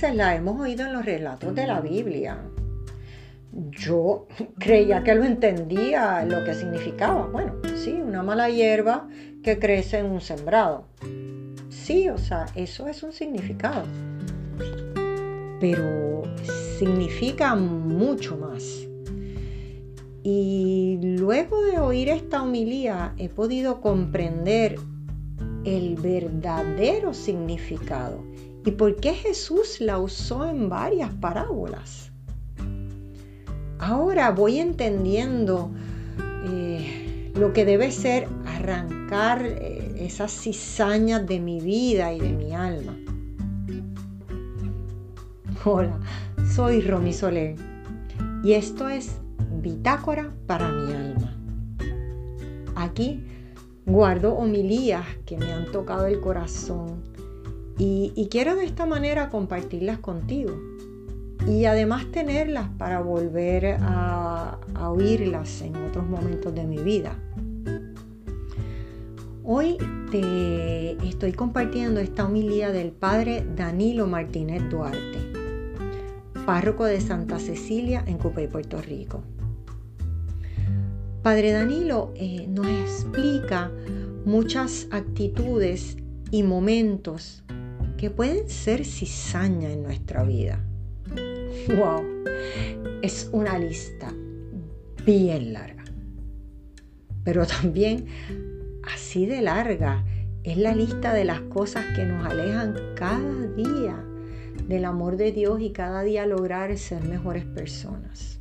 veces la hemos oído en los relatos de la Biblia. Yo creía que lo entendía lo que significaba. Bueno, sí, una mala hierba que crece en un sembrado. Sí, o sea, eso es un significado. Pero significa mucho más. Y luego de oír esta homilía he podido comprender el verdadero significado y por qué Jesús la usó en varias parábolas. Ahora voy entendiendo eh, lo que debe ser arrancar eh, esas cizañas de mi vida y de mi alma. Hola, soy Romy Soler y esto es Bitácora para mi alma. Aquí guardo homilías que me han tocado el corazón y, quiero de esta manera compartirlas contigo y además tenerlas para volver a, a oírlas en otros momentos de mi vida. Hoy te estoy compartiendo esta homilía del padre Danilo Martínez Duarte, párroco de Santa Cecilia en Cupey, Puerto Rico. Padre Danilo eh, nos explica muchas actitudes y momentos que pueden ser cizaña en nuestra vida. ¡Wow! Es una lista bien larga. Pero también así de larga es la lista de las cosas que nos alejan cada día del amor de Dios y cada día lograr ser mejores personas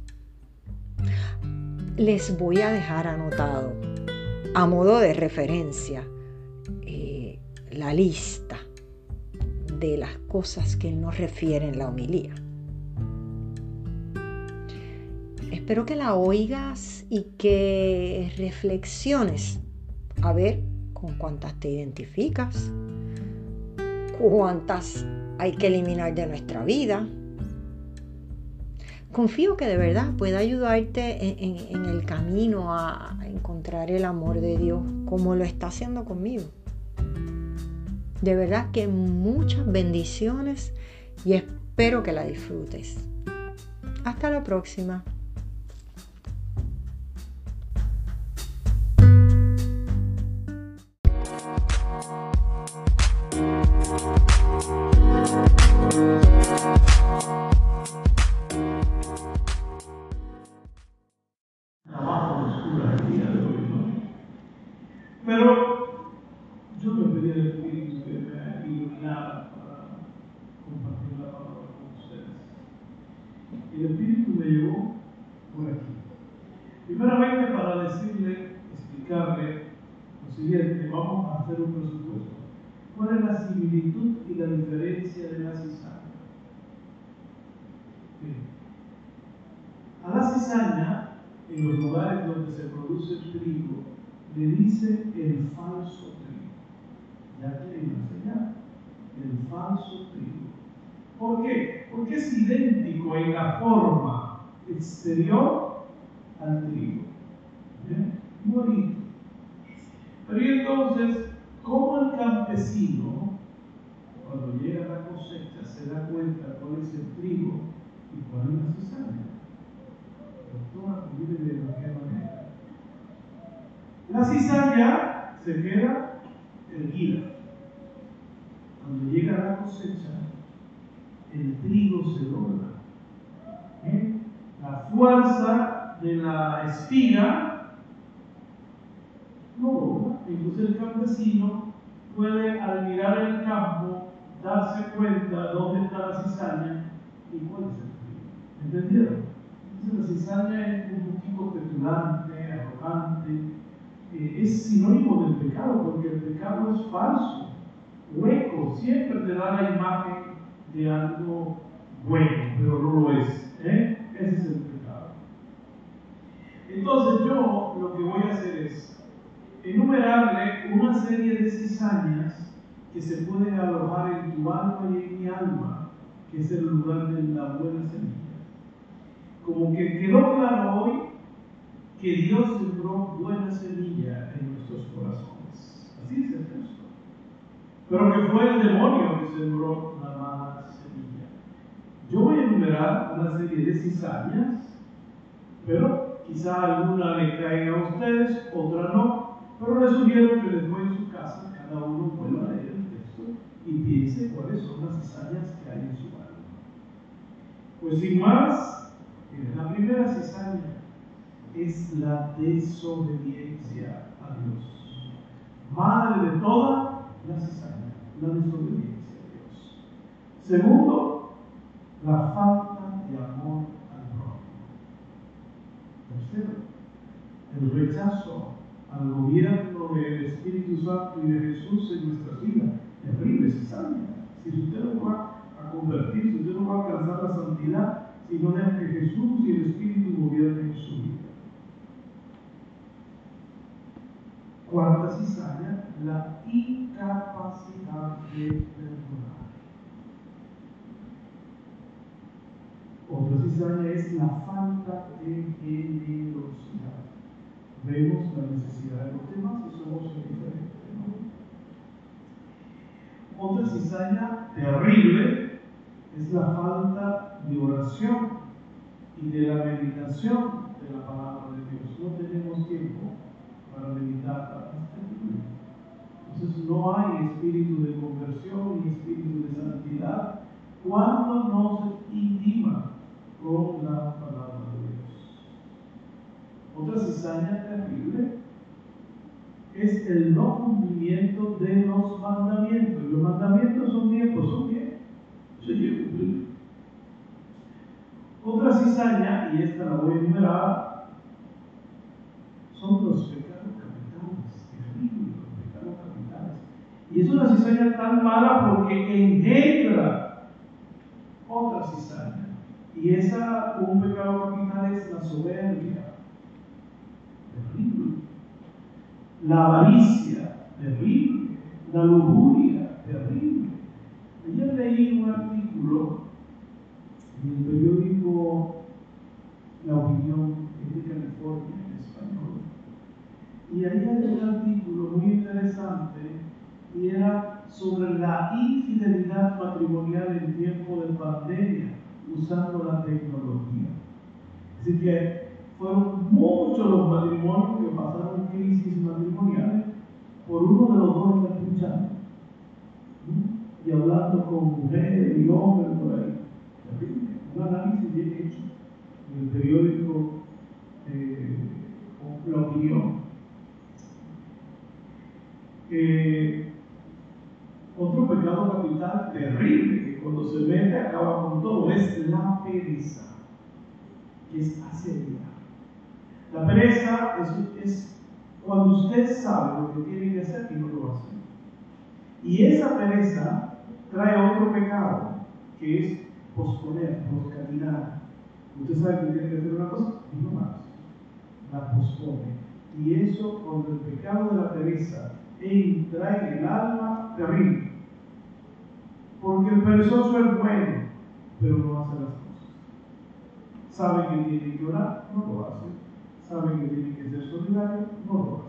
les voy a dejar anotado a modo de referencia eh, la lista de las cosas que nos refiere en la homilía. Espero que la oigas y que reflexiones a ver con cuántas te identificas, cuántas hay que eliminar de nuestra vida, confío que de verdad pueda ayudarte en, el camino a encontrar el amor de Dios como lo está haciendo conmigo. De verdad que muchas bendiciones y espero que la disfrutes. Hasta la próxima. Hacer un presupuesto. ¿Cuál es la similitud y la diferencia de la cizaña? A la cizaña, en los lugares donde se produce el trigo, le dice el falso trigo. Ya te iba a enseñar. El falso trigo. ¿Por qué? Porque es idéntico en la forma exterior al trigo. ¿Bien? Bonito. Pero entonces, ¿cómo el campesino, cuando llega la cosecha, se da cuenta cuál es el trigo y cuál es la cizaña? Doctora, vive de qué manera. La cizaña se queda erguida. Cuando llega la cosecha, el trigo se dobla. ¿Eh? La fuerza de la espiga no dobla. Entonces el campesino puede al mirar el campo darse cuenta dónde está la cizaña y cuál es el trigo. ¿Entendieron? Entonces la cizaña es un poquito petulante, arrogante, eh, es sinónimo del pecado, porque el pecado es falso, hueco, siempre te da la imagen de algo bueno, pero no lo es. ¿eh? Ese es el pecado. Entonces yo lo que voy a hacer es enumerarle una serie de cizañas que se pueden alojar en tu alma y en mi alma, que es el lugar de la buena semilla. Como que quedó claro hoy que Dios sembró buena semilla en nuestros corazones. Así es el texto. pero que fue el demonio que sembró la mala semilla. Yo voy a enumerar una serie de cizañas, pero quizá alguna le caiga a ustedes, otra no, pero les sugiero que después en su casa cada uno vuelva a leer el texto y piense cuáles son las cizañas que hay en su alma. Pues sin más, la primera cizaña es la desobediencia a Dios. Madre de toda la cizaña, la desobediencia a Dios. Segundo, la falta de amor al prójimo. Tercero, el rechazo al gobierno del Espíritu Santo y de Jesús en nuestras vidas. Terrible cizaña. Si usted no va a convertir, si usted no va a alcanzar la santidad, si no deja que Jesús y el Espíritu gobiernen su vida. Cuarta cizaña, la incapacidad de perdonar. Otra cizaña es la falta de generosidad. Vemos la necesidad de los demás y somos indiferentes. Otra cizaña terrible es la falta de oración y de la meditación de la palabra de Dios. No tenemos tiempo para meditar Entonces no hay espíritu de conversión ni espíritu de santidad cuando no se intima con la palabra. Otra cizaña terrible es el no cumplimiento de los mandamientos. Los mandamientos son bien, pues son bien. Hay cumplir. Otra cizaña, y esta la voy a enumerar, son los pecados capitales, terribles los pecados capitales. Y es una cizaña tan mala porque engendra otra cizaña. Y esa, un pecado capital es la soberbia. Terrible. La avaricia, terrible. La lujuria, terrible. Ayer leí un artículo en el periódico La Opinión, de California, en español. Y ahí hay un artículo muy interesante y era sobre la infidelidad matrimonial en tiempo de pandemia usando la tecnología. Así que fueron muchos los matrimonios que pasaron crisis matrimoniales por uno de los dos que escuchando y hablando con mujeres y hombres por ahí. Un análisis bien hecho en el periódico eh, La Opinión. Eh, otro pecado capital terrible que cuando se mete acaba con todo es la pereza, que es asedia. La pereza es, cuando usted sabe lo que tiene que hacer y no lo hace. Y esa pereza trae otro pecado, que es posponer, poscaminar. Usted sabe que tiene que hacer una cosa y no más. La pospone. Y eso, cuando el pecado de la pereza entra en el alma, terrible. Porque el perezoso es bueno, pero no hace las cosas. Sabe que tiene que orar, no lo hace. Sabe que tiene que ser solidario, no lo hace.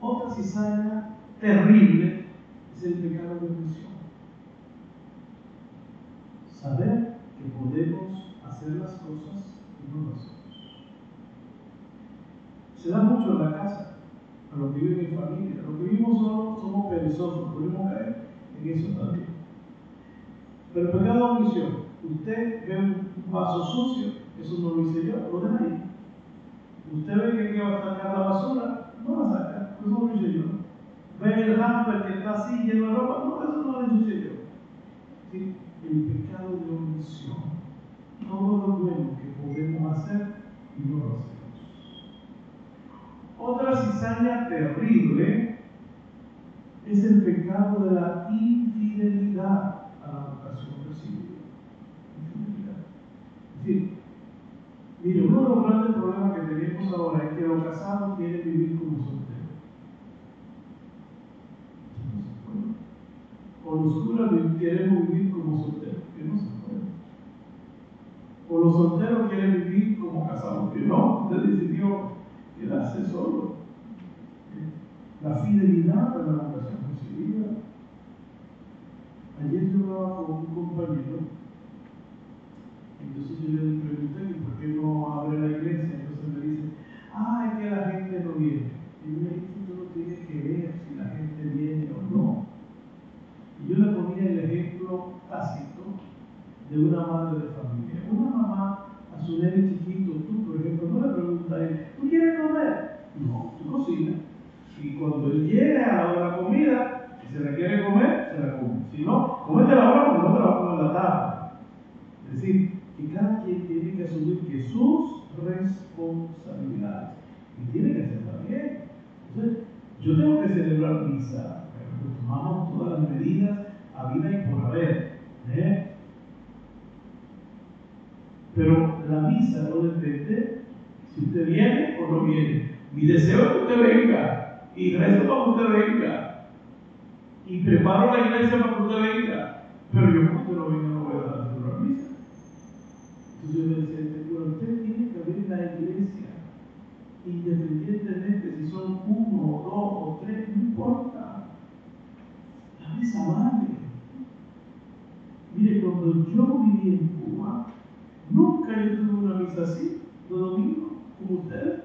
Otra cizaña terrible es el pecado de omisión. Saber que podemos hacer las cosas y no las hacemos. Se da mucho en la casa, a los que viven en familia. A los que vivimos solos somos perezosos, podemos caer en eso también. Pero el pecado de omisión, usted ve un vaso sucio, eso no lo hice yo, lo deja ahí. Usted ve que va a sacar la basura, no la saca, eso no lo hice yo. Ve el hamper que está así lleno de ropa, no, eso no lo hice yo. El pecado de omisión, todo lo bueno que podemos hacer y no lo hacemos. Otra cizaña terrible es el pecado de la infidelidad a la vocación recibida. Infidelidad. Es decir, mire, uno de los grandes problemas que tenemos ahora es que los casados quieren vivir como solteros. O los curas queremos vivir como solteros, que no se puede. O los solteros quieren vivir como casados, que no, usted decidió quedarse solo. La fidelidad a la vocación recibida. hablaba con un compañero, entonces yo le pregunté no abre la iglesia, entonces me dice, ah, es que la gente no viene. Y yo le no tienes que ver si la gente viene o no. Y yo le ponía el ejemplo tácito de una madre de familia. Una mamá a su nene chiquito, tú por ejemplo, no le preguntas a él, ¿tú quieres comer? No, tú cocinas. Y cuando él llegue a la hora de comida, si se la quiere comer, se la come. Si no, comete la hora porque no te la va a la tarde. Es decir, que cada quien tiene que asumir que sus responsabilidades y tiene que hacerla bien. Entonces, yo tengo que celebrar misa, pero tomamos todas las medidas a vida y por haber. ¿eh? Pero la misa no depende si usted viene o no viene. Mi deseo es que usted venga y rezo para que usted venga y preparo la iglesia para que usted venga. Pero yo cuando usted no venga no voy a dar la misa. Le decía, pero usted tiene que abrir la iglesia independientemente si son uno o dos o tres, no importa. La misa vale. Mire, cuando yo viví en Cuba, nunca yo tuve una misa así, de domingo, como ustedes.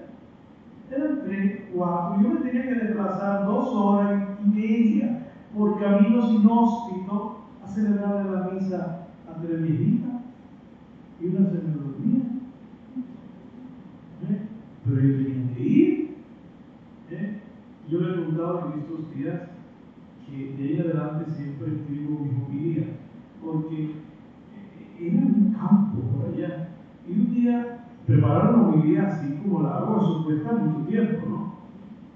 Eran tres, cuatro. Yo me tenía que desplazar dos horas y media por caminos inhóspitos a celebrar la misa a tres viejitas. Y una se me dormía. ¿Eh? Pero yo tenía que ir. ¿Eh? Yo le he contado en estos días que de ahí adelante siempre escribo mi familia, porque era un campo por allá. Y un día prepararon una homilía así como la hago, eso cuesta mucho tiempo, ¿no?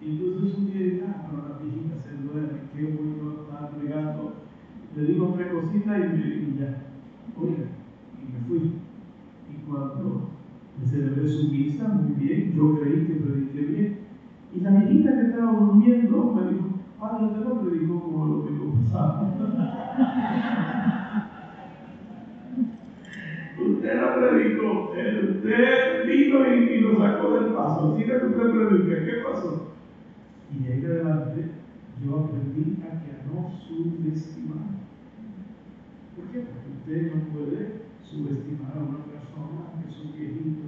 Y entonces un día dije, ah, pero la viejita se duerme, qué bueno estar pregando. Le digo tres cositas y, me, y ya, oiga, y me fui. Cuando me celebré su misa, muy bien, yo creí que prediqué bien. Y la viejita que estaba durmiendo me dijo, Padre, usted no predicó como lo digo pasado. usted no predicó, usted vino y, y lo sacó del paso. Así que usted predica, ¿qué pasó? Y de ahí adelante yo aprendí a que a no subestimar. ¿Por qué? Porque usted no puede subestimar a una persona que un viejito.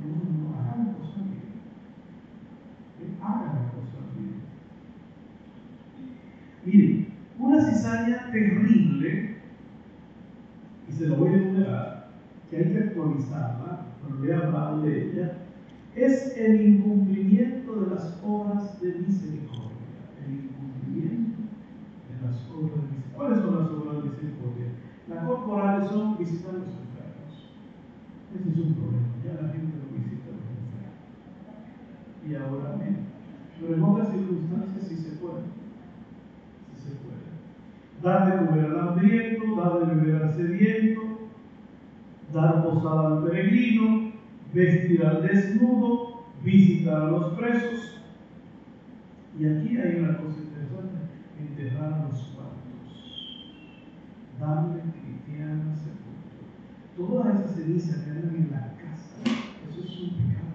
No, no, hagan cosas bien. Hagan las cosas bien. Mire, una cizaña terrible, y se lo voy a enumerar, que hay que actualizarla, pero le he hablado de ella, es el incumplimiento de las obras de misericordia. El incumplimiento de las obras de misericordia. ¿Cuáles son las obras de misericordia? Las corporales son visitar los. Ese es un problema. Ya la gente no visita enfermos. Y ahora menos. Pero en otras circunstancias sí se puede. Sí se puede. Dar de comer al hambriento, dar de beber al sediento, dar posada al peregrino, vestir al desnudo, visitar a los presos. Y aquí hay una cosa interesante, enterrar a los muertos, darle cristiana sepultura. Todas esas cenizas que andan en la casa, eso es un pecado.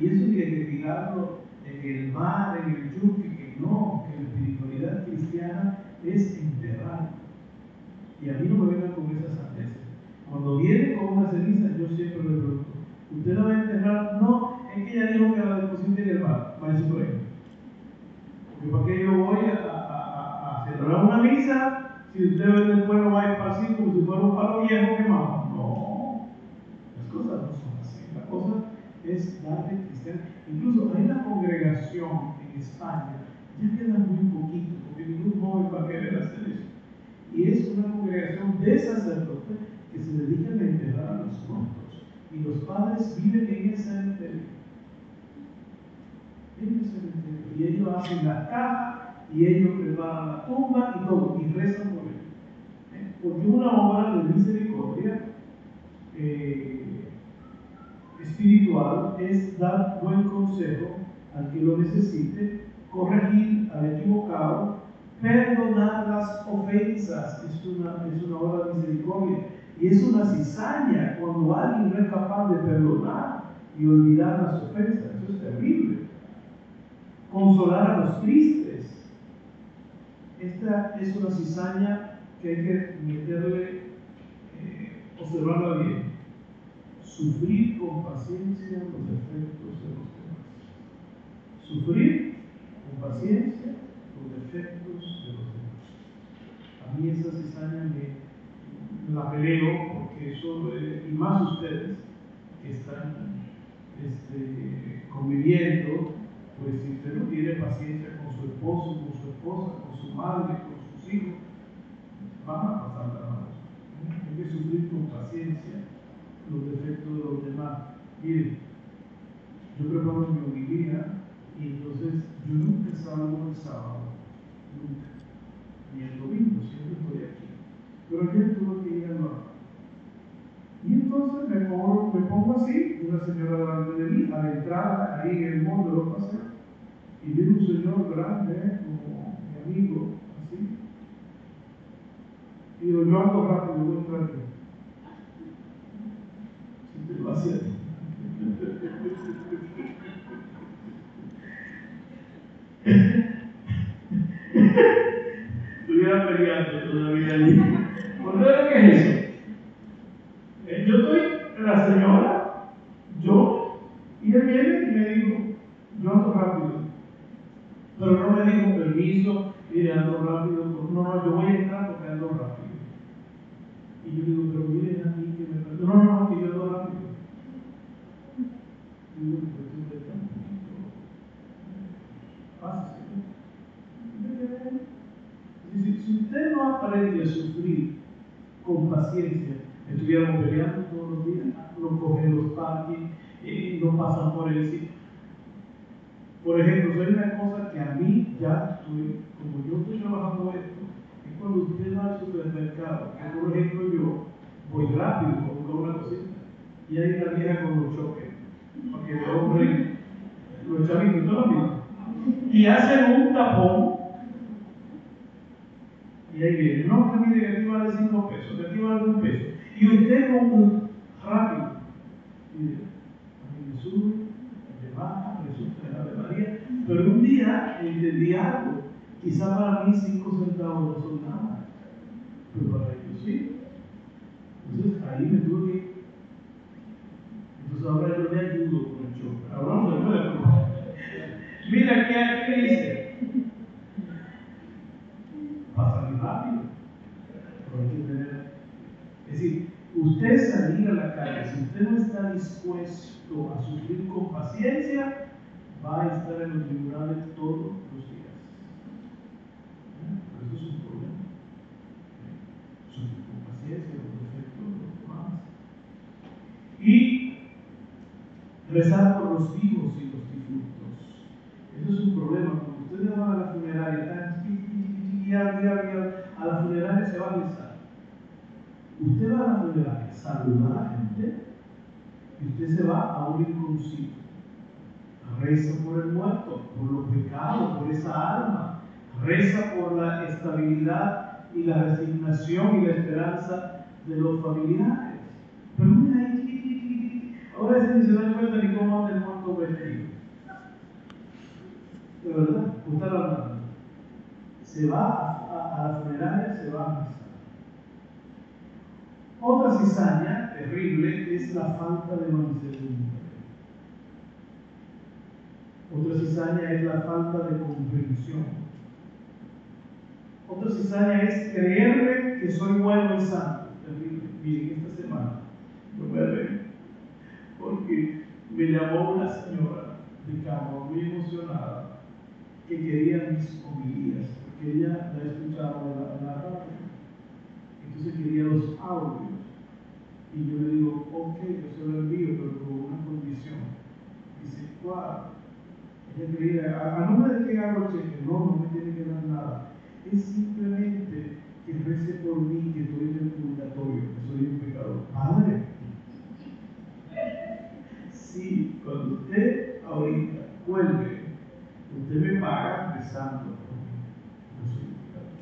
Y eso tiene que tirarlo en el mar, en el yunque, que no, que la espiritualidad cristiana es enterrarlo. Y a mí no me vengan con esas sandeces. Cuando viene con una ceniza, yo siempre le pregunto, ¿usted la va a enterrar? No, es que ella dijo que la deposite en el mar, vaya por ahí. Porque qué yo voy a, a, a, a celebrar una misa si usted después lo va a esparcir como si fuera un palo viejo quemado. No, las cosas no son así. La cosa es darle cristiano. Incluso hay una congregación en España, ya queda muy poquito, porque ningún joven va a querer hacer eso. Y es una congregación de sacerdotes que se dedican a enterrar a los muertos. Y los padres viven en ese cementerio. En ese cementerio. Y ellos hacen la caja, y ellos preparan la tumba y todo, y rezan. Porque una obra de misericordia eh, espiritual es dar buen consejo al que lo necesite, corregir al equivocado, perdonar las ofensas, es una, es una obra de misericordia. Y es una cizaña cuando alguien no es capaz de perdonar y olvidar las ofensas. Eso es terrible. Consolar a los tristes. esta es una cizaña que hay que meterle, eh, observarla bien. Sufrir con paciencia los defectos de los demás. Sufrir con paciencia los defectos de los demás. A mí esa cizaña me, la peleo porque eso, eh, y más ustedes que están este, conviviendo, pues si usted no tiene paciencia con su esposo, con su esposa, con su madre, con sus hijos, van a pasar la mano. Hay que sufrir con paciencia los defectos de los demás. Miren, yo preparo mi homilía y entonces yo nunca salgo el sábado, nunca, ni el domingo, siempre estoy aquí. Pero ayer tuve que ir a y entonces me pongo, me pongo así, una señora delante de mí, a la entrada, ahí en el mundo de los y viene un señor grande, como mi amigo. Y yo, yo ando rápido, voy yo. Si te lo hacía Estuviera peleando todavía allí. ¿Por qué es eso? yo estoy, la señora, yo, y él viene y me dijo, yo ando rápido. Pero no me dijo permiso, mire, ando rápido. No, no, yo voy a entrar porque ando rápido. Y yo digo, pero miren a mí que me No, no, no, que yo ando rápido. Y digo, pues tú estás un poquito. Pásese. Si, si usted no aprende a sufrir con paciencia, estuviéramos peleando todos los días, no cogen los parques, eh, no pasan por el sitio. Por ejemplo, hay una cosa que a mí ya estoy, como yo estoy trabajando esto, es cuando usted va al supermercado, que por ejemplo yo voy rápido, con una cosita, con los choques, porque hombre, los chavitos, lo mismo, y hacen un tapón y ahí viene, no, que mire que aquí vale 5 pesos, que aquí vale un peso. Y usted como rápido. Y dice, a mí me sube, me baja, me sube María. Pero un día entendí algo. Quizá para mí 5 centavos no son nada. Pero para ellos sí. Entonces ahí me tuve que. Entonces ahora yo le ayudo con el choque. Hablamos después de la Mira, ¿qué dice? Pasa muy rápido. Es decir, usted salir a la calle, si usted no está dispuesto a sufrir con paciencia, va a estar en los tribunales todos los días. Pero eso es un problema. Sufrir con paciencia los defectos de los demás. Y rezar por los vivos y los difuntos. Eso es un problema. Cuando usted va a la funeraria, a la funeraria se va a rezar Usted va a la funeraria, saluda a la gente y usted se va a un rinconcito. Reza por el muerto, por los pecados, por esa alma. Reza por la estabilidad y la resignación y la esperanza de los familiares. Pero mira ahí, ahora ese da cuenta ni cómo anda el muerto vestido. De verdad, usted la Se va a, a la funeraria, se va a otra cizaña terrible es la falta de mansedumbre. Otra cizaña es la falta de comprensión. Otra cizaña es creerle que soy bueno y santo. Miren, esta semana yo me ver porque me llamó una señora de Cabo muy emocionada que quería mis homilías, porque ella la escuchaba en la radio entonces quería los audios. Y yo le digo, ok, yo se lo envío, pero con una condición. Dice, ¿cuál? Ella quería, ¿a, nombre de qué hago cheque? No, no me tiene que dar nada. Es simplemente que rece por mí, que estoy en el purgatorio, que soy un pecador. Padre. Sí, cuando usted ahorita cuelgue, usted me paga rezando por mí. Yo soy un pecador.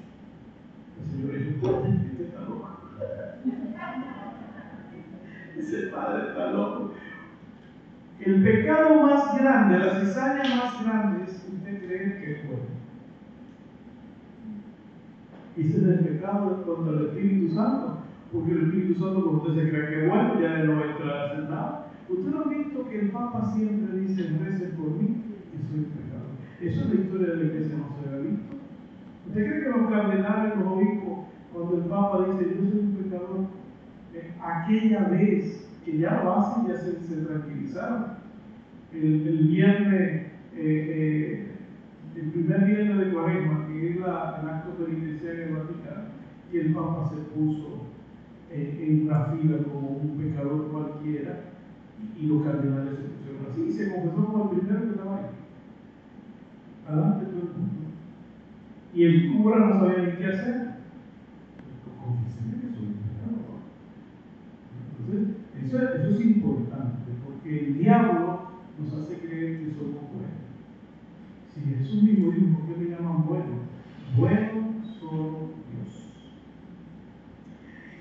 El Señor es un ese padre está loco. El pecado más grande, la cizaña más grande es usted creer que es bueno. Y ese es el pecado contra el Espíritu Santo. Porque el Espíritu Santo, cuando usted se cree que es bueno, ya no va a entrar a hacer nada. Usted no ha visto que el Papa siempre dice, recen por mí, que soy pecador. Eso es la historia de la iglesia, no se ha visto. ¿Usted cree que los cardenales, los obispos, cuando el Papa dice, yo soy un pecador, eh, aquella vez que ya lo hacen, ya se, tranquilizaron? El, viernes, eh, eh, el primer viernes de Cuaresma, que es la, el acto penitencial en el Vaticano, y el Papa se puso en una fila como un pecador cualquiera, y, los cardenales se pusieron así, y se confesó como el primero que estaba ahí. Adelante todo el mundo. Y el cura no sabía ni qué hacer. Confesé que soy pecador. Entonces, eso, es importante, porque el diablo nos hace creer que somos buenos. Si Jesús mismo dijo, ¿por qué me llaman bueno? Bueno solo Dios.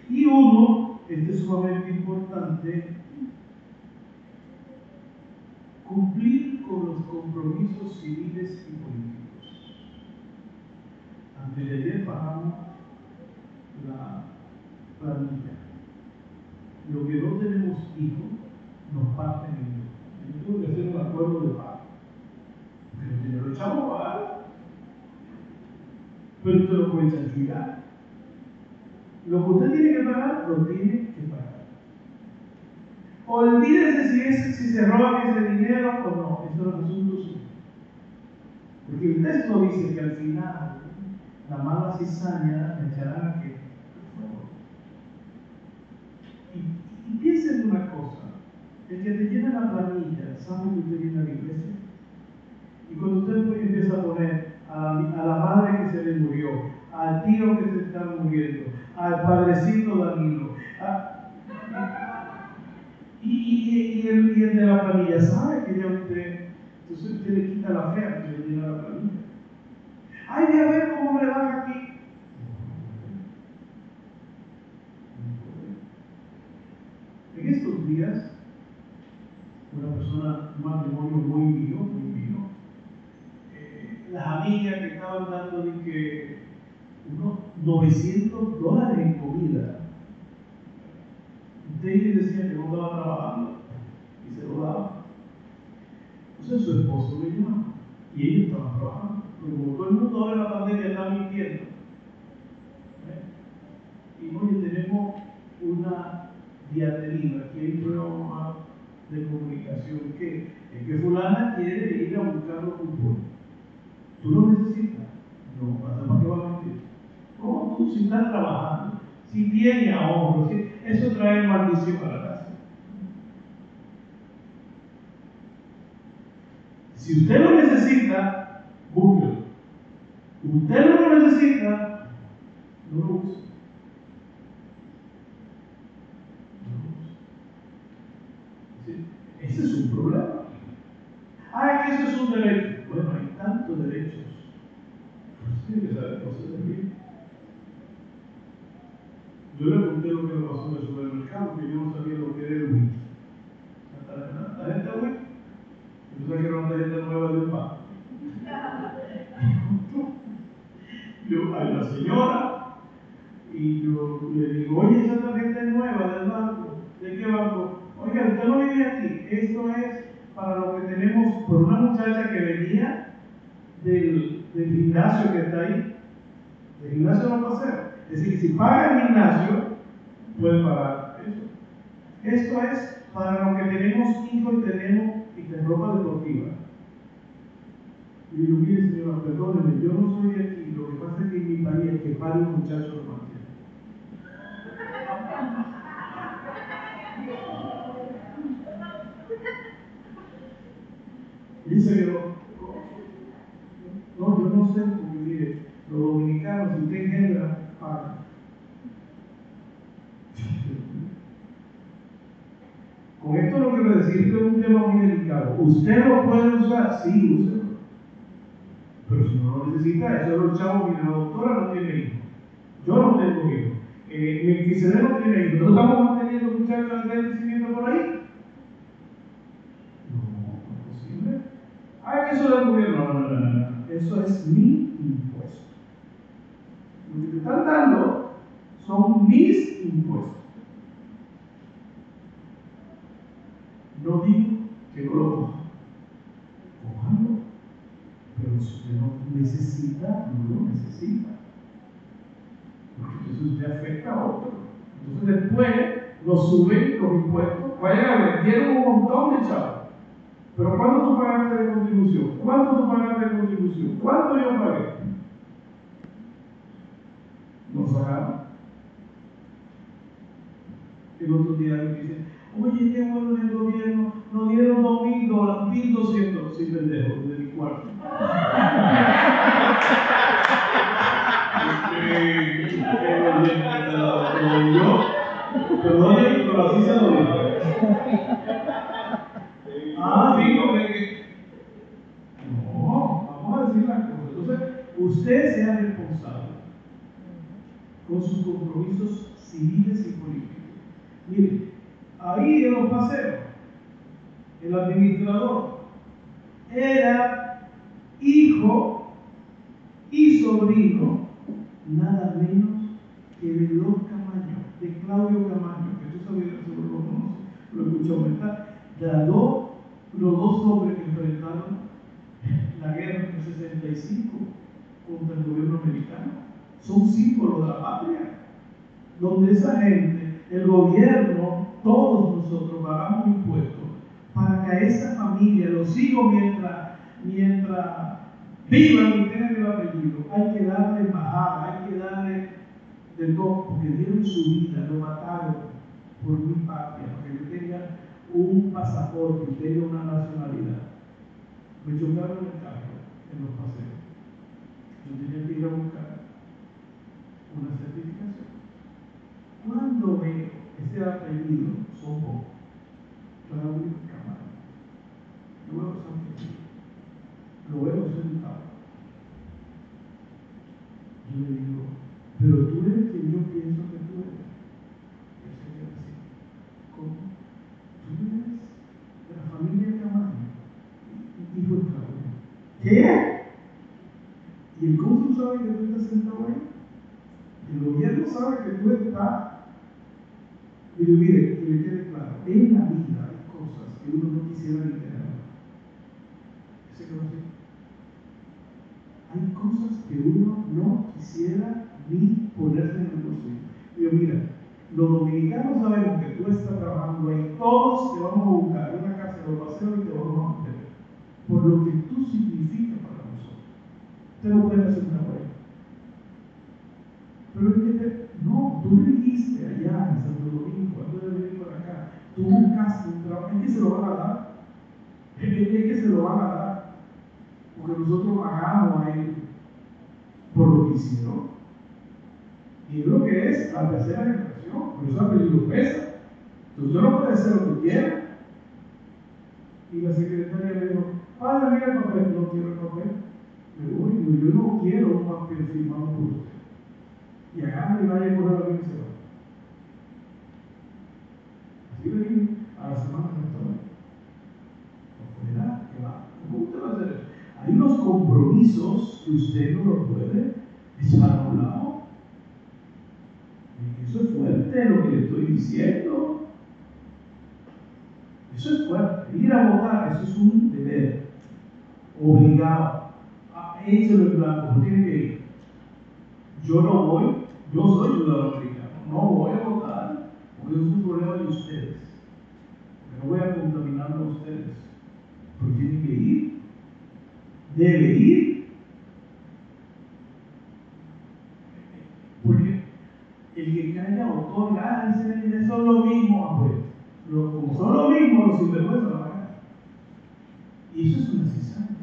Y uno, este es sumamente importante, cumplir con los compromisos civiles y políticos. Antes de ayer bajamos la planilla. Lo que no tenemos hijos nos parten en dos. Yo tengo que hacer un acuerdo de pago. Pero si lo echamos a usted lo que usted tiene que pagar, lo tiene que pagar. Olvídese si, es, si se roba ese dinero o no. Eso es un asunto. Porque el texto dice que al final la mala cizaña me echará a que. Y, y piensen en una cosa. El que te llena la planilla sabe que usted viene a la iglesia. Y cuando usted empieza a poner a la madre que se le murió, al tío que se está muriendo, al padrecito Danilo, y, y, el, y, de la planilla sabe que ya usted, entonces usted le quita la fe a que le llena la planilla. Ay, de ver cómo le va aquí. En estos días, una persona, un matrimonio muy mío, muy mío, eh, las amigas que estaban dando de que unos 900 dólares en comida David decía que no estaba trabajando y se lo daba. Entonces su esposo le llamaba y ellos estaban trabajando. Pero como todo el mundo ahora en la pandemia está mintiendo. ¿eh? Y hoy tenemos una diatriba, aquí hay prueba de comunicación que es que fulana quiere ir a buscar los cupones. ¿Tú lo necesitas? No, ¿para qué vas a mentir? ¿Cómo si estás trabajando? Si tiene ahorro, si eso trae maldición a la casa. Si usted lo necesita, búsquelo. Usted no lo necesita, no lo use. Ese es un problema. Ah, que eso es un derecho. Bueno, hay tantos derechos. Pues tiene que saber cosas de mí. Yo le conté que me pasó en el supermercado, que yo no sabía lo que era el wiki. La gente yo sabía que era una tarjeta nueva del banco. Yo a la señora, y yo le digo, oye, esa tarjeta es nueva del banco. ¿De qué banco? Oiga, usted no vive aquí. Esto es para lo que tenemos por una muchacha que venía del, gimnasio que está ahí. El gimnasio no hacer. Es decir, si paga el gimnasio, puede pagar eso. Esto es para los que tenemos hijos y tenemos y ropa deportiva. Y digo, mire señora, perdóneme, yo no soy de aquí, lo que pasa es que en mi país el que paga un muchacho lo mantiene. Dice no, no, yo no sé, porque mire, los dominicanos, si usted engendra, con esto lo quiero decir que es un tema muy delicado. ¿Usted lo puede usar? Sí, úselo. Pero si no lo necesita, eso es los chavos, mire, la doctora no tiene hijos. Yo no tengo hijos. Eh, mi quisiera no tiene hijos. ¿No estamos manteniendo muchachos de crecimiento por ahí? No, no es posible. Ah, que eso del gobierno. No, no, no, no. Eso es mi impuesto. Lo que te está mis impuestos. No digo que no lo coja. Cójalo. Pero si usted no necesita, no lo necesita. Porque entonces usted afecta a otro. Entonces después lo suben los impuestos. Vayan a ver, dieron un montón de chavos. Pero ¿cuánto tú pagaste de contribución? ¿Cuánto tú pagaste de contribución? ¿Cuánto yo pagué? No sacaron. El otro día me dice, oye, qué bueno del gobierno, nos dieron dos mil dólares, mil doscientos, sí, pendejo, de mi cuarto. yo, perdón, pero así se lo digo. Ah, sí, porque. No, vamos a decir las cosas. Entonces, usted sea responsable con sus compromisos civiles y políticos. Mire, ahí en los paseos, el administrador era hijo y sobrino, nada menos que de los Camaño, de Claudio Camaño, que tú sabías seguro lo conoces, lo escuchó aumentar, de dos, los dos hombres que enfrentaron la guerra en el 65 contra el gobierno americano. Son símbolos de la patria, donde esa gente, el gobierno, todos nosotros pagamos impuestos para que a esa familia, los hijos mientras, mientras vivan y tengan el apellido, hay que darle embajada, hay que darle de todo, porque dieron su vida, lo mataron por mi patria, porque yo tenía un pasaporte tenía una nacionalidad. Me chocaron el carro en los paseos. Yo tenía que ir a buscar una certificación. Cuando veo ese apellido, son pocos. Yo veo San Lo veo sentado. Yo le digo, pero tú eres quien yo pienso que tú eres. Él se queda así. ¿Cómo? Tú eres de la familia Camargo. Hijo de Claudio. ¿Qué? ¿Y el cónsul sabe que tú estás sentado ahí? El gobierno sabe que tú estás. Mire, mire, que le quede claro. En la vida hay cosas que uno no quisiera ni tener. ¿Se así? Hay cosas que uno no quisiera ni ponerse en el bolsillo. Digo, mira, los dominicanos sabemos que tú estás trabajando ahí, todos te vamos a buscar una casa de los paseos y te vamos a mantener. Por lo que tú significas para nosotros. Usted no puede hacer una buena. Pero es que no, tú me dijiste allá en Santo Domingo, antes de venir para acá, tú buscaste un trabajo, es que se lo van a dar. Es que, se lo van a dar. Porque nosotros pagamos a él por lo que hicieron. Y es lo que es la tercera generación, por eso ha apellido pesa. Entonces no puede hacer lo que quiera. Y la secretaria le dijo, padre, mira el papel, no quiero el papel. Me voy, yo no quiero un papel firmado por usted. Y agarra y vaya a coger la vida y se va. Así le a la semana que estaba Afuera, que va. ¿Cómo usted va a hacer eso? Hay unos compromisos que usted no los puede echar a un lado. Eso es fuerte lo que le estoy diciendo. Eso es fuerte. Ir a votar, eso es un deber. Obligado. Ah, échelo en blanco, no tiene que ir. Yo no voy, yo soy ciudadano americano, no voy a votar, porque es un problema de ustedes. Porque no voy a contaminarlo a ustedes. Pero tiene que ir. Debe ir. Porque el que calla otorga, dice, son lo mismo, ah, pues. Como son lo mismo, los sinvergüenzas van a ganar. Y eso es una cizaña.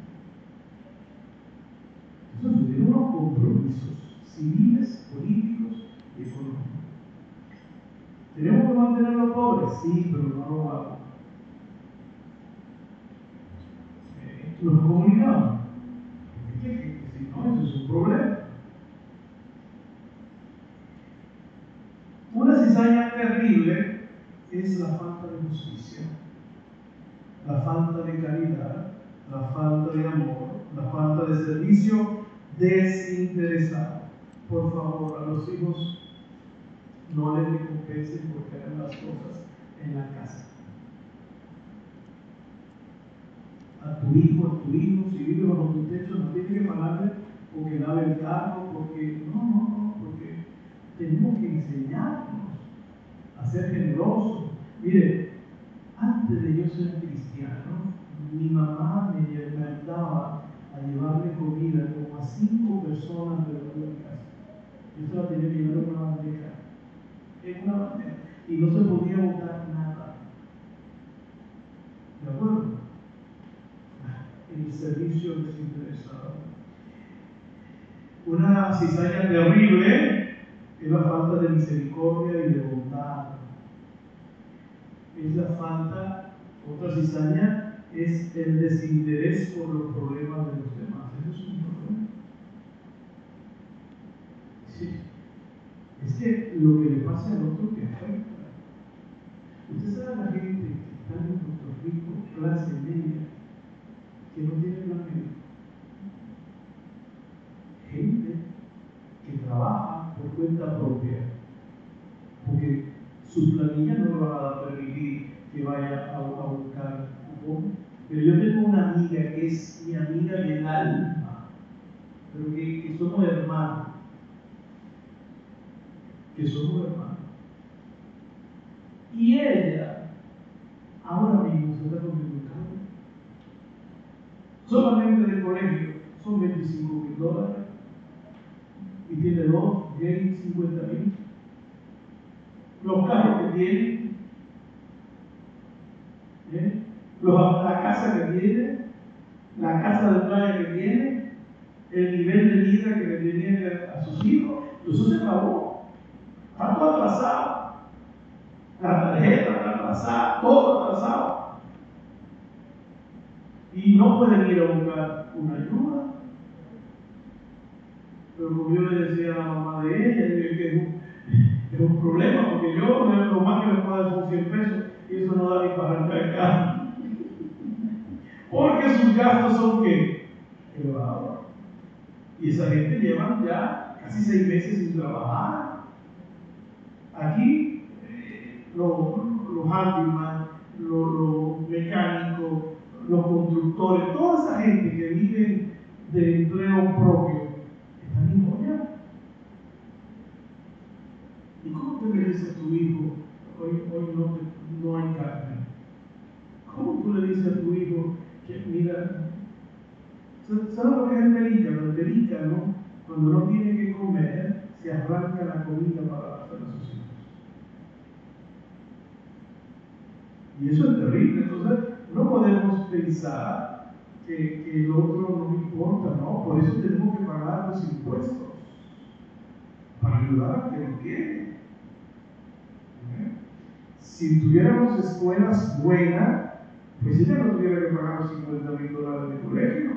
Entonces, tiene unos compromisos civiles, políticos y económicos. ¿Tenemos que mantener a los pobres? Sí, pero no robados. Eh, ¿Nos comunicamos? Si no, eso es un problema. Una cizaña terrible es la falta de justicia, la falta de caridad, la falta de amor, la falta de servicio desinteresado. Por favor, a los hijos no le recompensen porque hagan las cosas en la casa. A tu hijo, a tu hijo, si vive bajo tu techo, no tiene que pagarle porque lave el carro, porque no, no, no, porque tenemos que enseñarnos a ser generosos. Mire, antes de yo ser cristiano, mi mamá me mandaba a llevarle comida como a cinco personas de la casa. Yo se la tenía que llevar una bandeja. En una bandeja. Y no se podía botar nada. ¿De acuerdo? El servicio desinteresado. Una cizaña terrible es la falta de misericordia y de bondad. Es la falta, otra cizaña es el desinterés por los problemas de los demás. Eso es un problema. Sí. Es que lo que le pasa al otro te afecta. Usted sabe la gente que está en Puerto Rico, clase media, no tiene plan médico. Gente que trabaja por cuenta propia, porque sus planillas no le van a permitir que vaya a, a buscar cupón. Pero yo tengo una amiga que es mi amiga del alma, pero que, que somos hermanos. Que somos hermanos. Y ella, ahora mismo, se está complicando. Solamente de colegio son 25 mil dólares. Y tiene dos, 10, 50 mil. Los carros que tiene, ¿eh? Los, la casa que tiene, la casa de playa que tiene, el nivel de vida que le tiene a sus hijos, eso se acabó. Está todo atrasado. La tarjeta está atrasada, todo atrasado. Y no pueden ir a buscar una ayuda. Pero como yo le decía a la mamá de ella, que es un, problema, porque yo lo más que puedo dar son 100 pesos y eso no da ni para el carro. Porque sus gastos son qué? Elevados. Y esa gente lleva ya casi seis meses sin trabajar. Aquí, eh, los, los handyman, los, mecánicos, los constructores, toda esa gente que vive de empleo propio, están en joya. ¿Y cómo te le dices a tu hijo, hoy, hoy no, no hay carne? ¿Cómo tú le dices a tu hijo, que mira, ¿sabes lo que es el pelícano? El pelícano, cuando no tiene que comer, se arranca la comida para hacer a sus hijos. Y eso es terrible. Entonces, no podemos pensar que, el otro no me importa, ¿no? Por eso tenemos que pagar los impuestos para ayudar a que no tiene. ¿Eh? Si tuviéramos escuelas buenas, pues ella no tuviera que pagar los 50 mil dólares de colegio.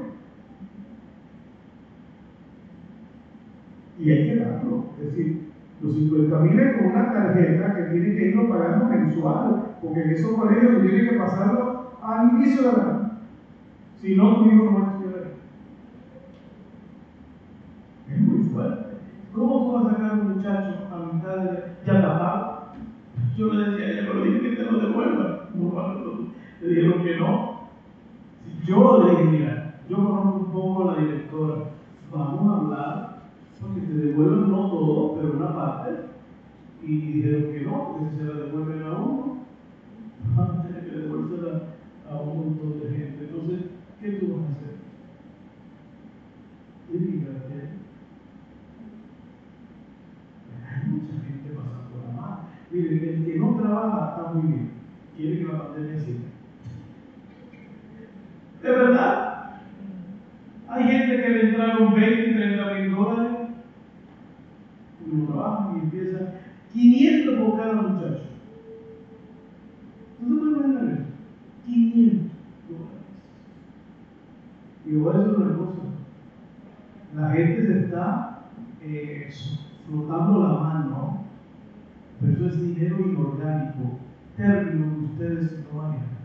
Y hay que darlo. Es decir, los 50 mil es con una tarjeta que tiene que irlo pagando mensual, porque en esos colegios tú tienes que pasarlo al inicio de la Si no, tu hijo no va a estudiar Es muy fuerte. ¿Cómo tú vas a sacar a un muchacho a mitad de ya tapado? Yo le decía a ella, pero dije que te lo devuelva. No, le dijeron que no. Yo le dije, mira, yo conozco un poco a la directora, vamos a hablar, porque te devuelven no todo, pero una parte. Y dijeron que no, porque si se la devuelven a uno, van a tener que devolvérsela a un Entonces, ¿qué tú a hacer? Y dígate, hay mucha gente pasando la mano. Miren, el que no trabaja está muy bien, quiere que la pandemia siga. ¿De verdad? Hay gente que le entraron 20, 30 mil dólares y lo trabajan y empiezan 500 por cada muchacho. ¿No se puede imaginar eso? 500 dólares. Y voy a decir una cosa. La gente se está eh, flotando la mano, es dinero inorgánico, término que ustedes no manejan.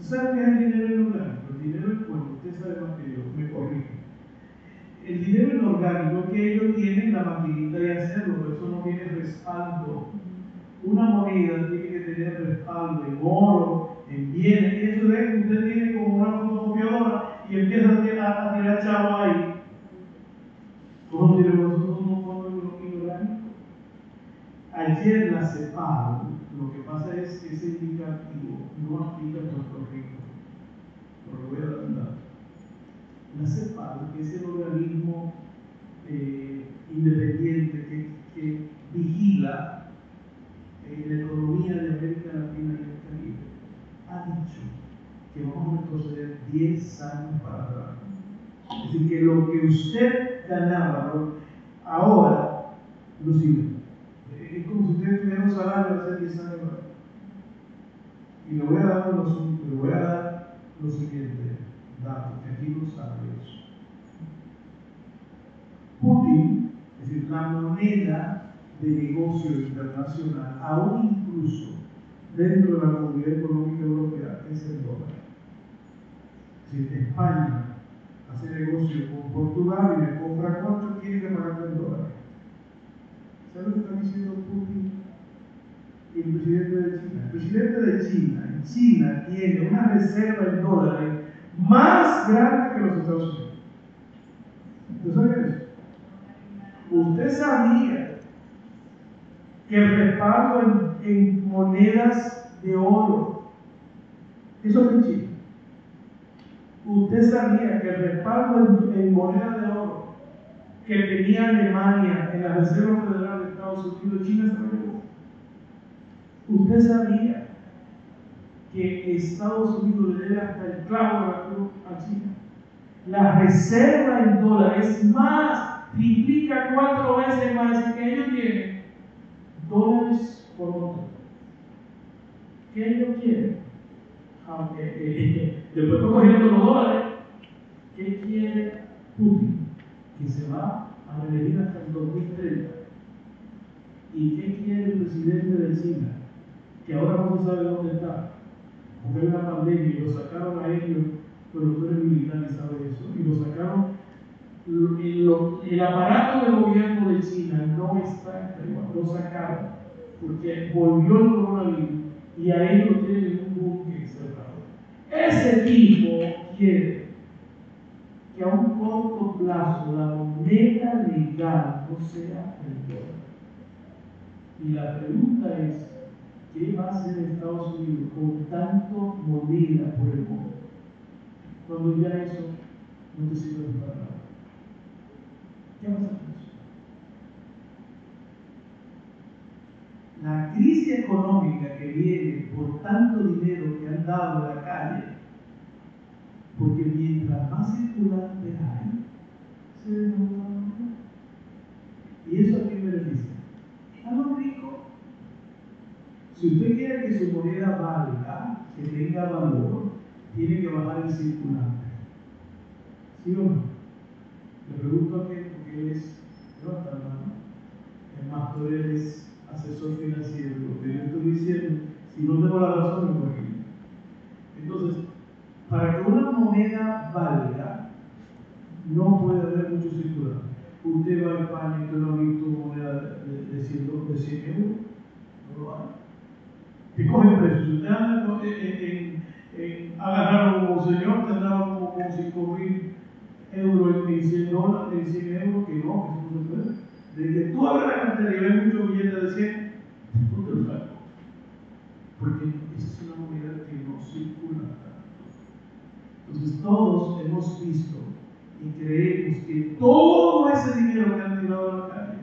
¿Usted sabe qué es el dinero inorgánico? El dinero cuando usted sabe más que yo, me corrige. el dinero inorgánico que ellos tienen la maquinita de hacerlo, pero eso no tiene respaldo. Una moneda tiene que tener respaldo en oro, en bienes. Y eso es que usted tiene como una fotocopiadora y empieza a tirar, a tirar chavo ahí. ¿Cómo tiene nosotros un fondo inorgánico? Ayer la CEPAL, lo que pasa es que ese indicativo no aplica en Puerto Rico. Pero lo voy a dar. La CEPAL es el organismo eh, independiente que, que vigila eh, la economía de América Latina y el Caribe, ha dicho que vamos a retroceder 10 años para atrás. Es decir, que lo que usted ganaba ahora no sirve. Usted tuviera un salario hace 10 años. Y le voy a dar los, le voy a dar lo siguiente dato, que aquí no sabe eso. Putin, es decir, la moneda de negocio internacional, aún incluso dentro de la Comunidad Económica Europea, es el dólar. Es decir, España hace negocio con Portugal y le compra cuánto tiene que pagar en dólares. ¿Sabe lo que está diciendo Putin y el presidente de China? El presidente de China, China tiene una reserva en dólares más grande que los Estados Unidos. ¿Usted sabía eso? ¿Usted sabía que el respaldo en, monedas de oro, eso es en China? ¿Usted sabía que el respaldo en, en monedas de oro que tenía Alemania en la Reserva Federal de Estados Unidos, China se? ¿Usted sabía que Estados Unidos le debe hasta el clavo de la cruz a China? La reserva en dólares es más, triplica cuatro veces más que ellos tienen dólares por otro. ¿Qué ellos quieren? Aunque, eh, después cogiendo los dólares, ¿qué quiere Putin? Que se va a reelegir hasta el 2030. ¿Y qué quiere el presidente de China? Que ahora no se sabe dónde está. Porque hay una pandemia y lo sacaron a ellos, pero tú eres militar y sabes eso. Y lo sacaron. El, aparato del gobierno de China no está en Taiwán, lo sacaron porque volvió el coronavirus y a ellos lo tienen en un buque cerrado. Ese tipo quiere que a un corto plazo la moneda legal no sea el dólar. Y la pregunta es, ¿qué va a hacer Estados Unidos con tanto moneda por el mundo? Cuando ya eso no te sirve para nada. ¿Qué va a hacer? La crisis económica que viene por tanto dinero que han dado a la calle, porque mientras más circulante hay, se moneda. ¿Y eso a quién beneficia? A los ricos. Si usted quiere que su moneda valga, que tenga valor, tiene que bajar el circulante. ¿Sí o no? Le pregunto a qué, porque él es, levanta la mano, el pastor él es asesor financiero, lo que yo estoy diciendo, si no tengo la razón, me corrijo. Entonces, para que una moneda valga, no puede haber mucho circulante. Usted va a España y usted no ha visto moneda de, de, 100, de 100 euros, no lo hay. Que cogen usted anda en, en, en, agarrar a un monseñor, tendrá como, como 5 mil euros en 100 dólares, en 100 euros, que no, que no se puede. De que tú abres la cartera y ves muchos billetes de 100, no te lo sacas. Porque esa es una moneda que no circula tanto. Entonces todos hemos visto y creemos que todo ese dinero que han tirado a la calle,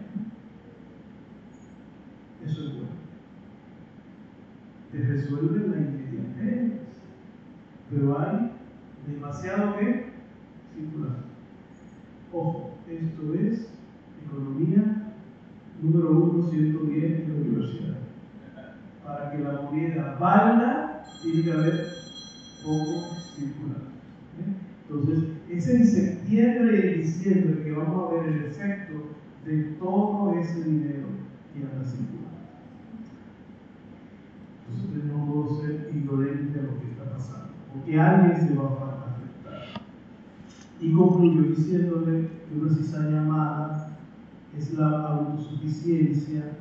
eso es bueno. Te resuelve la inmediatez. Pero hay demasiado que circular. Ojo, esto es economía número uno, 110 de la universidad. Para que la moneda valga, tiene que haber poco circular. Entonces, es en septiembre y diciembre que vamos a ver el efecto de todo ese dinero que anda circulando. No puedo ser indolente a lo que está pasando, porque alguien se va a afectar. Y concluyo diciéndole que una cizaña amada es la autosuficiencia,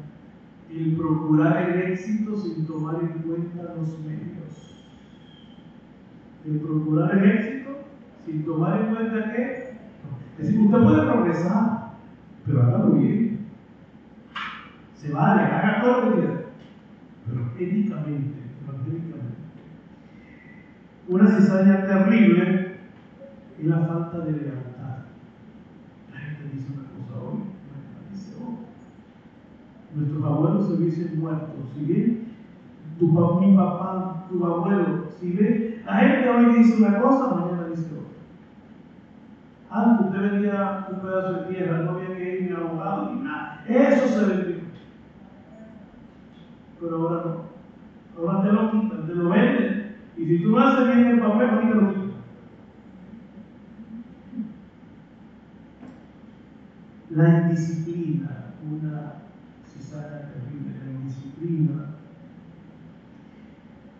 el procurar el éxito sin tomar en cuenta los medios. El procurar el éxito sin tomar en cuenta qué. Es decir, usted puede progresar, pero hágalo bien. Se vale, haga todo lo que pero éticamente, evangélicamente. Una cizaña terrible es la falta de lealtad. La gente dice una cosa hoy, la dice otra. Nuestros abuelos se hubiesen muerto. Si bien tu, mi papá, tu abuelo, si ve, la gente hoy dice una cosa, mañana dice otra. Antes usted vendía un pedazo de tierra, no había que ir ni abogado ni nada. Eso se vendió. Pero ahora no. Ahora te lo quitan, te lo venden. Y si tú no haces bien el papel, a ti te lo quitan. La indisciplina, una cizaña terrible, la indisciplina,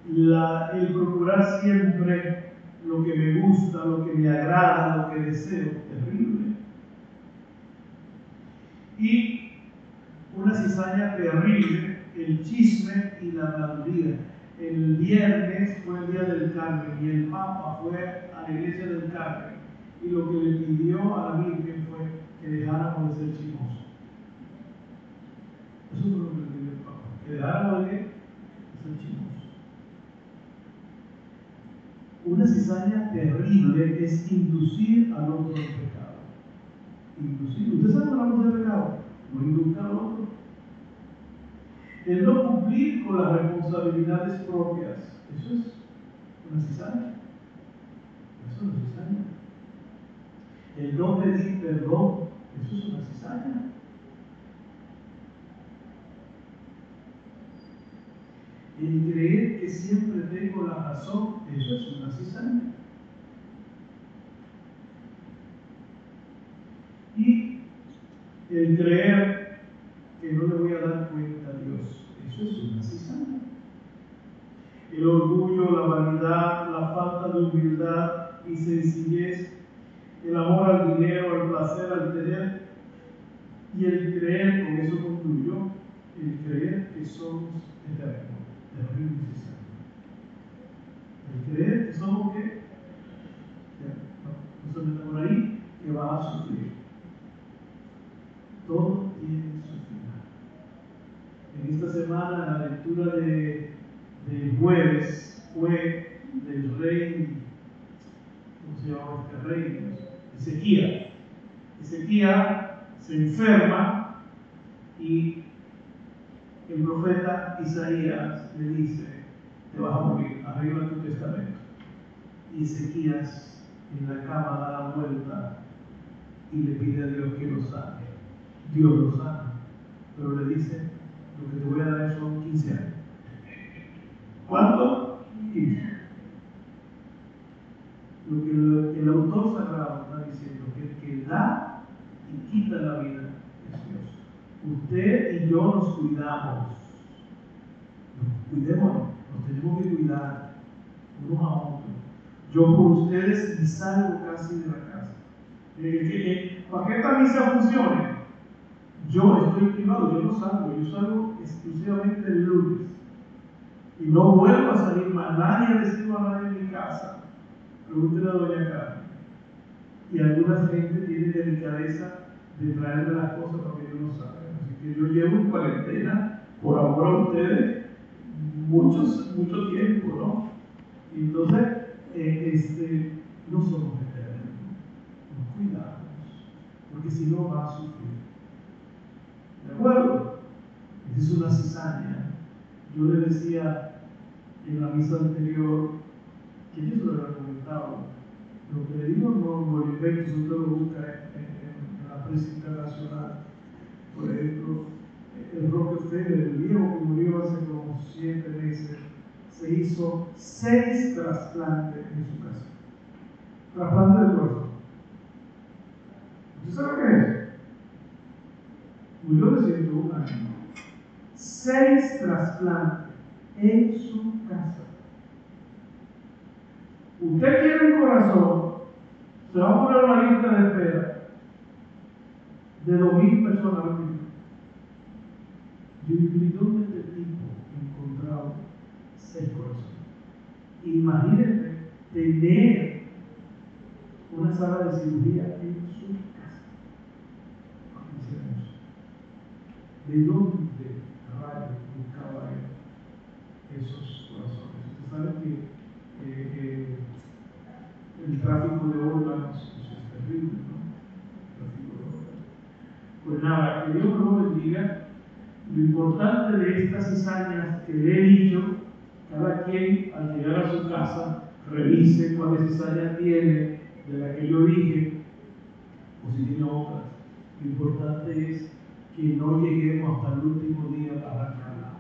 la, el procurar siempre lo que me gusta, lo que me agrada, lo que deseo, terrible. Y una cizaña terrible, el chisme y la habladuría. El viernes fue el día del Carmen y el Papa fue a la iglesia del Carmen y lo que le pidió a la Virgen fue que dejáramos de ser chismosos. Eso fue lo que le pidió el Papa, que dejáramos de ser chismosos. Una cizaña terrible es inducir al otro al pecado. Inducir. ¿Usted sabe lo que es pecado? No induzca al otro. El no cumplir con las responsabilidades propias. Eso es una cizaña. Eso es una cizaña. El no pedir perdón. Eso es una cizaña. El creer que siempre tengo la razón, eso es una cizaña. Y el creer que no le voy a dar cuenta a Eso es una cizaña. El orgullo, la vanidad, la falta de humildad y sencillez, el amor al dinero, al placer, al tener, y el creer, con eso concluyó, el creer que somos eternos terrible El creer que somos que, no, se por ahí, que va a sufrir. Todo. Esta semana la lectura de, del jueves fue del rey, ¿cómo se llama este rey? Ezequiel. Ezequiel se enferma y el profeta Isaías le dice, te vas a morir, arriba tu testamento. Y Ezequías en la cama da la vuelta y le pide a Dios que lo sane. Dios lo sana, pero le dice, lo que te voy a dar son 15 años. ¿Cuánto? 15. Lo que el autor sagrado está diciendo, que el que da y quita la vida es Dios. Usted y yo nos cuidamos cuidémonos, nos tenemos que cuidar unos a otros. Yo por ustedes ni salgo casi de la casa. Eh, para que esta misa funcione, yo estoy privado, yo no salgo, yo salgo exclusivamente el lunes. Y no vuelvo a salir más. Nadie recibe a en mi casa. Pregúntele a Doña Carmen. Y alguna gente tiene delicadeza de traerme las cosas para que yo no salga. Así que yo llevo en cuarentena por amor a ustedes muchos, mucho tiempo, ¿no? Entonces, eh, este, no somos eternos, nos cuidamos, porque si no va a sufrir. ¿De acuerdo? Esa es una cizaña. Yo le decía en la misa anterior, que se lo había comentado, lo que le digo no lo invento, usted lo busca en, en la prensa internacional. Por ejemplo, el Rockefeller, el viejo que murió hace como siete meses, se hizo seis trasplantes en su casa. Trasplante de cuerpo. ¿Usted sabe qué es? De 101 años. Seis trasplantes en su casa. Usted quiere un corazón, se va a poner una lista de espera de 2.000 personas. Yo digo, ¿dónde este tipo encontrado seis corazones? Imagínense tener una sala de cirugía en su casa. ¿De dónde rayos buscaba esos corazones? Usted sabe que eh, eh, el tráfico de órganos es terrible, ¿no? El tráfico de órganos. Pues nada, que Dios nos bendiga. Lo importante de estas cizañas que le he dicho, cada quien al llegar a su casa revise cuáles cizañas tiene de la que yo dije, o si tiene otras. Lo importante es que no lleguemos hasta el último día para arrancarla.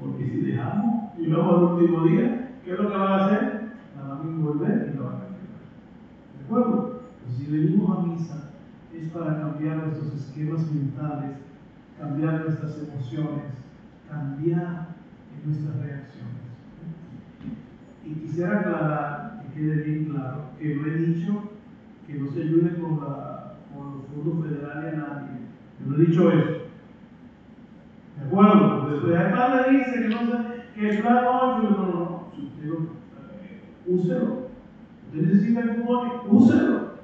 Porque si dejamos, llegamos al último día, ¿qué es lo que van a hacer? Nada más volver y la van a quedar. ¿De acuerdo? Pues si venimos a misa es para cambiar nuestros esquemas mentales, cambiar nuestras emociones, cambiar en nuestras reacciones. Y quisiera aclarar, que quede bien claro, que no he dicho que no se ayude con, la, con los fondos federales a nadie. He dicho eso. ¿De acuerdo? Porque después el padre dice que no sé, que el plan 8, no, no, no. Si usted lo, úselo. Usted necesita el cupón, úselo.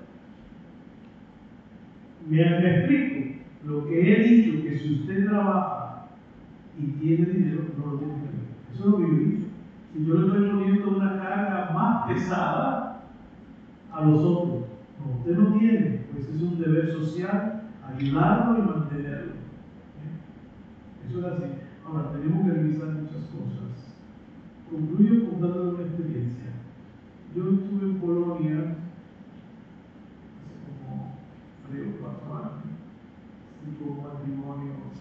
Me, me explico. Lo que he dicho, que si usted trabaja y tiene dinero, no lo tiene que ver. Eso es lo que yo he dicho. Si yo le estoy poniendo una carga más pesada a los otros, no, usted no tiene, pues es un deber social ayudarlo y mantenerlo. ¿Eh? Eso es así. Ahora, tenemos que revisar muchas cosas. Concluyo contándole una experiencia. Yo estuve en Polonia hace como tres o cuatro años, cinco matrimonios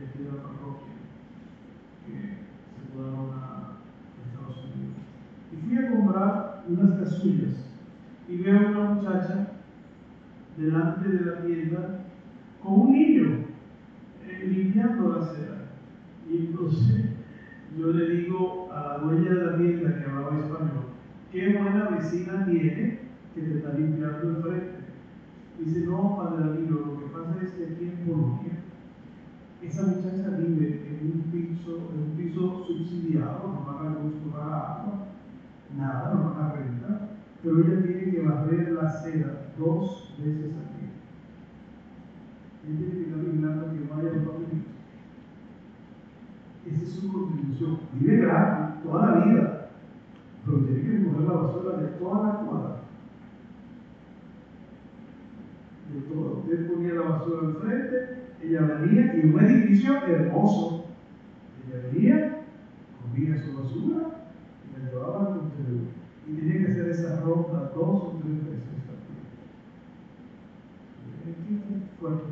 de la parroquia que se mudaron a Estados Unidos. Y fui a comprar unas casullas y veo a una muchacha delante de la tienda con un niño eh, limpiando la acera. Y entonces yo le digo a la dueña de la tienda que hablaba español, qué buena vecina tiene que te está limpiando el frente. Dice, no, padre amigo, lo que pasa es que aquí en Polonia, esa muchacha vive en un piso, en un piso subsidiado, no paga luz, no paga agua, nada, no paga renta, pero ella tiene que barrer la acera dos veces al día. Ella tiene que estar vigilando que no haya papelitos. Esa es su contribución. Vive gratis toda la vida, la basura de toda la cuadra. De todo. Usted ponía la basura enfrente, ella venía y un edificio hermoso. Ella venía, comía su basura y la llevaba al contenedor. Y tenía que hacer esa ronda dos o tres veces al día. Fuerte.